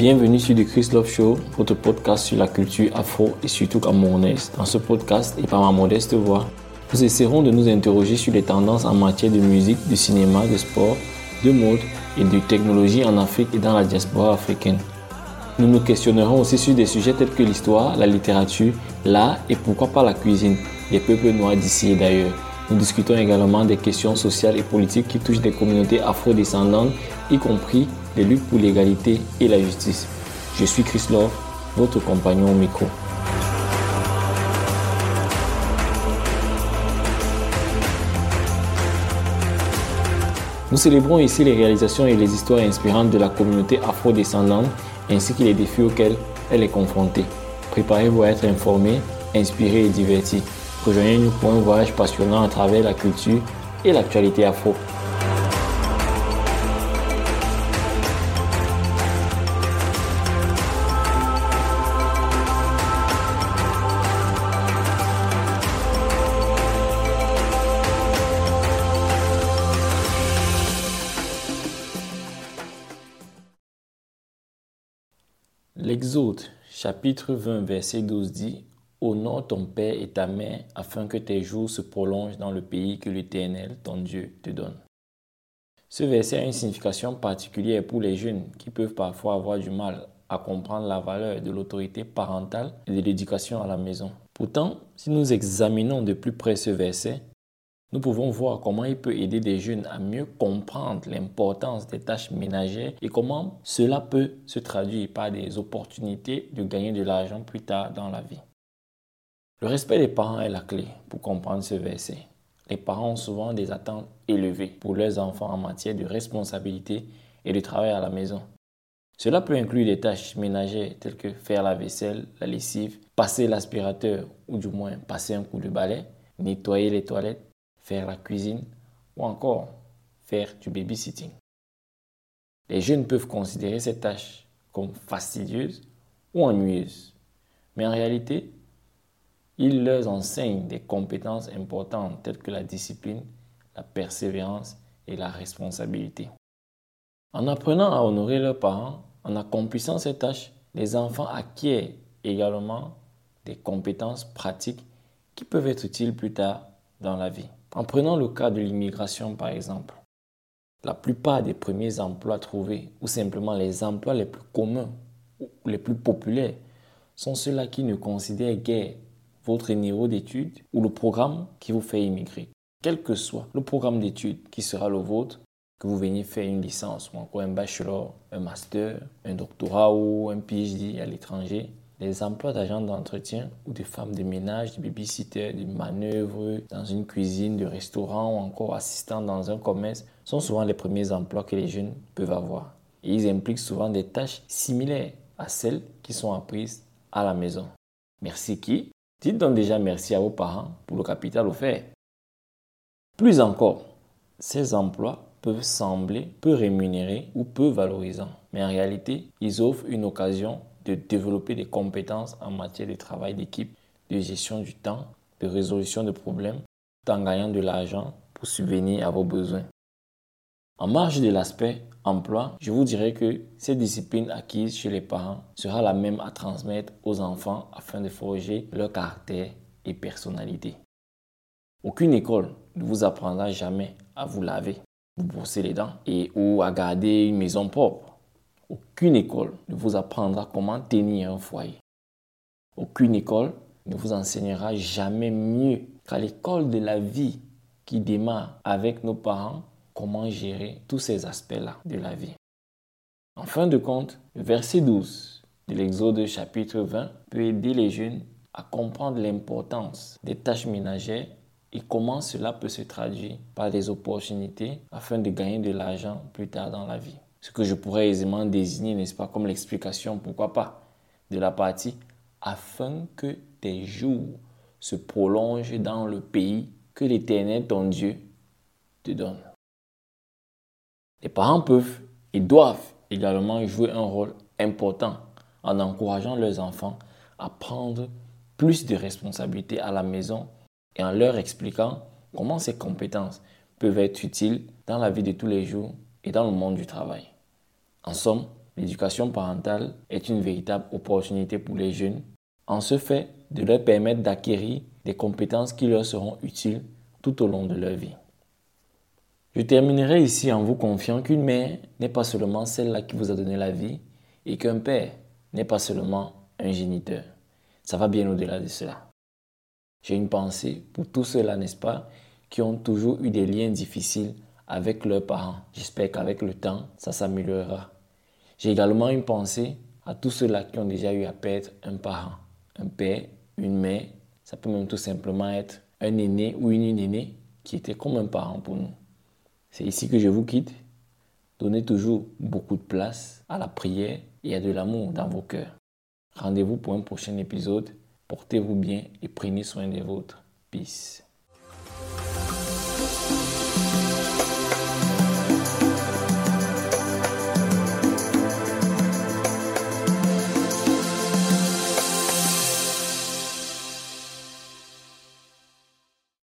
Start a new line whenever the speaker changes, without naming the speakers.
Bienvenue sur The Chris Love Show, votre podcast sur la culture afro et surtout camerounaise. Dans ce podcast et par ma modeste voix, nous essaierons de nous interroger sur les tendances en matière de musique, de cinéma, de sport, de mode et de technologie en Afrique et dans la diaspora africaine. Nous nous questionnerons aussi sur des sujets tels que l'histoire, la littérature, l'art et pourquoi pas la cuisine des peuples noirs d'ici et d'ailleurs. Nous discutons également des questions sociales et politiques qui touchent des communautés afro-descendantes, y compris les luttes pour l'égalité et la justice. Je suis Chris Love, votre compagnon au micro. Nous célébrons ici les réalisations et les histoires inspirantes de la communauté afro-descendante ainsi que les défis auxquels elle est confrontée. Préparez-vous à être informé, inspiré et diverti. Rejoignez-nous pour un voyage passionnant à travers la culture et l'actualité afro. L'Exode, chapitre 20, verset 12 dit Honore ton père et ta mère afin que tes jours se prolongent dans le pays que l'Éternel, ton Dieu, te donne. Ce verset a une signification particulière pour les jeunes qui peuvent parfois avoir du mal à comprendre la valeur de l'autorité parentale et de l'éducation à la maison. Pourtant, si nous examinons de plus près ce verset, nous pouvons voir comment il peut aider des jeunes à mieux comprendre l'importance des tâches ménagères et comment cela peut se traduire par des opportunités de gagner de l'argent plus tard dans la vie. Le respect des parents est la clé pour comprendre ce verset. Les parents ont souvent des attentes élevées pour leurs enfants en matière de responsabilité et de travail à la maison. Cela peut inclure des tâches ménagères telles que faire la vaisselle, la lessive, passer l'aspirateur ou du moins passer un coup de balai, nettoyer les toilettes, faire la cuisine ou encore faire du babysitting. Les jeunes peuvent considérer ces tâches comme fastidieuses ou ennuyeuses, mais en réalité, il leur enseigne des compétences importantes telles que la discipline, la persévérance et la responsabilité. En apprenant à honorer leurs parents, en accomplissant ces tâches, les enfants acquièrent également des compétences pratiques qui peuvent être utiles plus tard dans la vie. En prenant le cas de l'immigration par exemple, la plupart des premiers emplois trouvés ou simplement les emplois les plus communs ou les plus populaires sont ceux-là qui ne considèrent guère votre niveau d'études ou le programme qui vous fait immigrer. Quel que soit le programme d'études qui sera le vôtre, que vous veniez faire une licence ou encore un bachelor, un master, un doctorat ou un PhD à l'étranger, les emplois d'agents d'entretien ou de femmes de ménage, de babysitter, de manœuvre dans une cuisine, de restaurant ou encore assistant dans un commerce sont souvent les premiers emplois que les jeunes peuvent avoir. Et ils impliquent souvent des tâches similaires à celles qui sont apprises à la maison. Merci qui Dites donc déjà merci à vos parents pour le capital offert. Plus encore, ces emplois peuvent sembler peu rémunérés ou peu valorisants, mais en réalité, ils offrent une occasion de développer des compétences en matière de travail d'équipe, de gestion du temps, de résolution de problèmes, tout en gagnant de l'argent pour subvenir à vos besoins. En marge de l'aspect emploi, je vous dirais que cette discipline acquise chez les parents sera la même à transmettre aux enfants afin de forger leur caractère et personnalité. Aucune école ne vous apprendra jamais à vous laver, vous brosser les dents et ou à garder une maison propre. Aucune école ne vous apprendra comment tenir un foyer. Aucune école ne vous enseignera jamais mieux qu'à l'école de la vie qui démarre avec nos parents comment gérer tous ces aspects-là de la vie. En fin de compte, le verset 12 de l'Exode chapitre 20 peut aider les jeunes à comprendre l'importance des tâches ménagères et comment cela peut se traduire par des opportunités afin de gagner de l'argent plus tard dans la vie. Ce que je pourrais aisément désigner, n'est-ce pas, comme l'explication, pourquoi pas, de la partie afin que tes jours se prolongent dans le pays que l'Éternel, ton Dieu, te donne. Les parents peuvent et doivent également jouer un rôle important en encourageant leurs enfants à prendre plus de responsabilités à la maison et en leur expliquant comment ces compétences peuvent être utiles dans la vie de tous les jours et dans le monde du travail. En somme, l'éducation parentale est une véritable opportunité pour les jeunes, en ce fait de leur permettre d'acquérir des compétences qui leur seront utiles tout au long de leur vie. Je terminerai ici en vous confiant qu'une mère n'est pas seulement celle-là qui vous a donné la vie et qu'un père n'est pas seulement un géniteur. Ça va bien au-delà de cela. J'ai une pensée pour tous ceux-là, n'est-ce pas, qui ont toujours eu des liens difficiles avec leurs parents. J'espère qu'avec le temps, ça s'améliorera. J'ai également une pensée à tous ceux-là qui ont déjà eu à perdre un parent, un père, une mère. Ça peut même tout simplement être un aîné ou une aînée qui était comme un parent pour nous. C'est ici que je vous quitte. Donnez toujours beaucoup de place à la prière et à de l'amour dans vos cœurs. Rendez-vous pour un prochain épisode. Portez-vous bien et prenez soin des vôtres. Peace.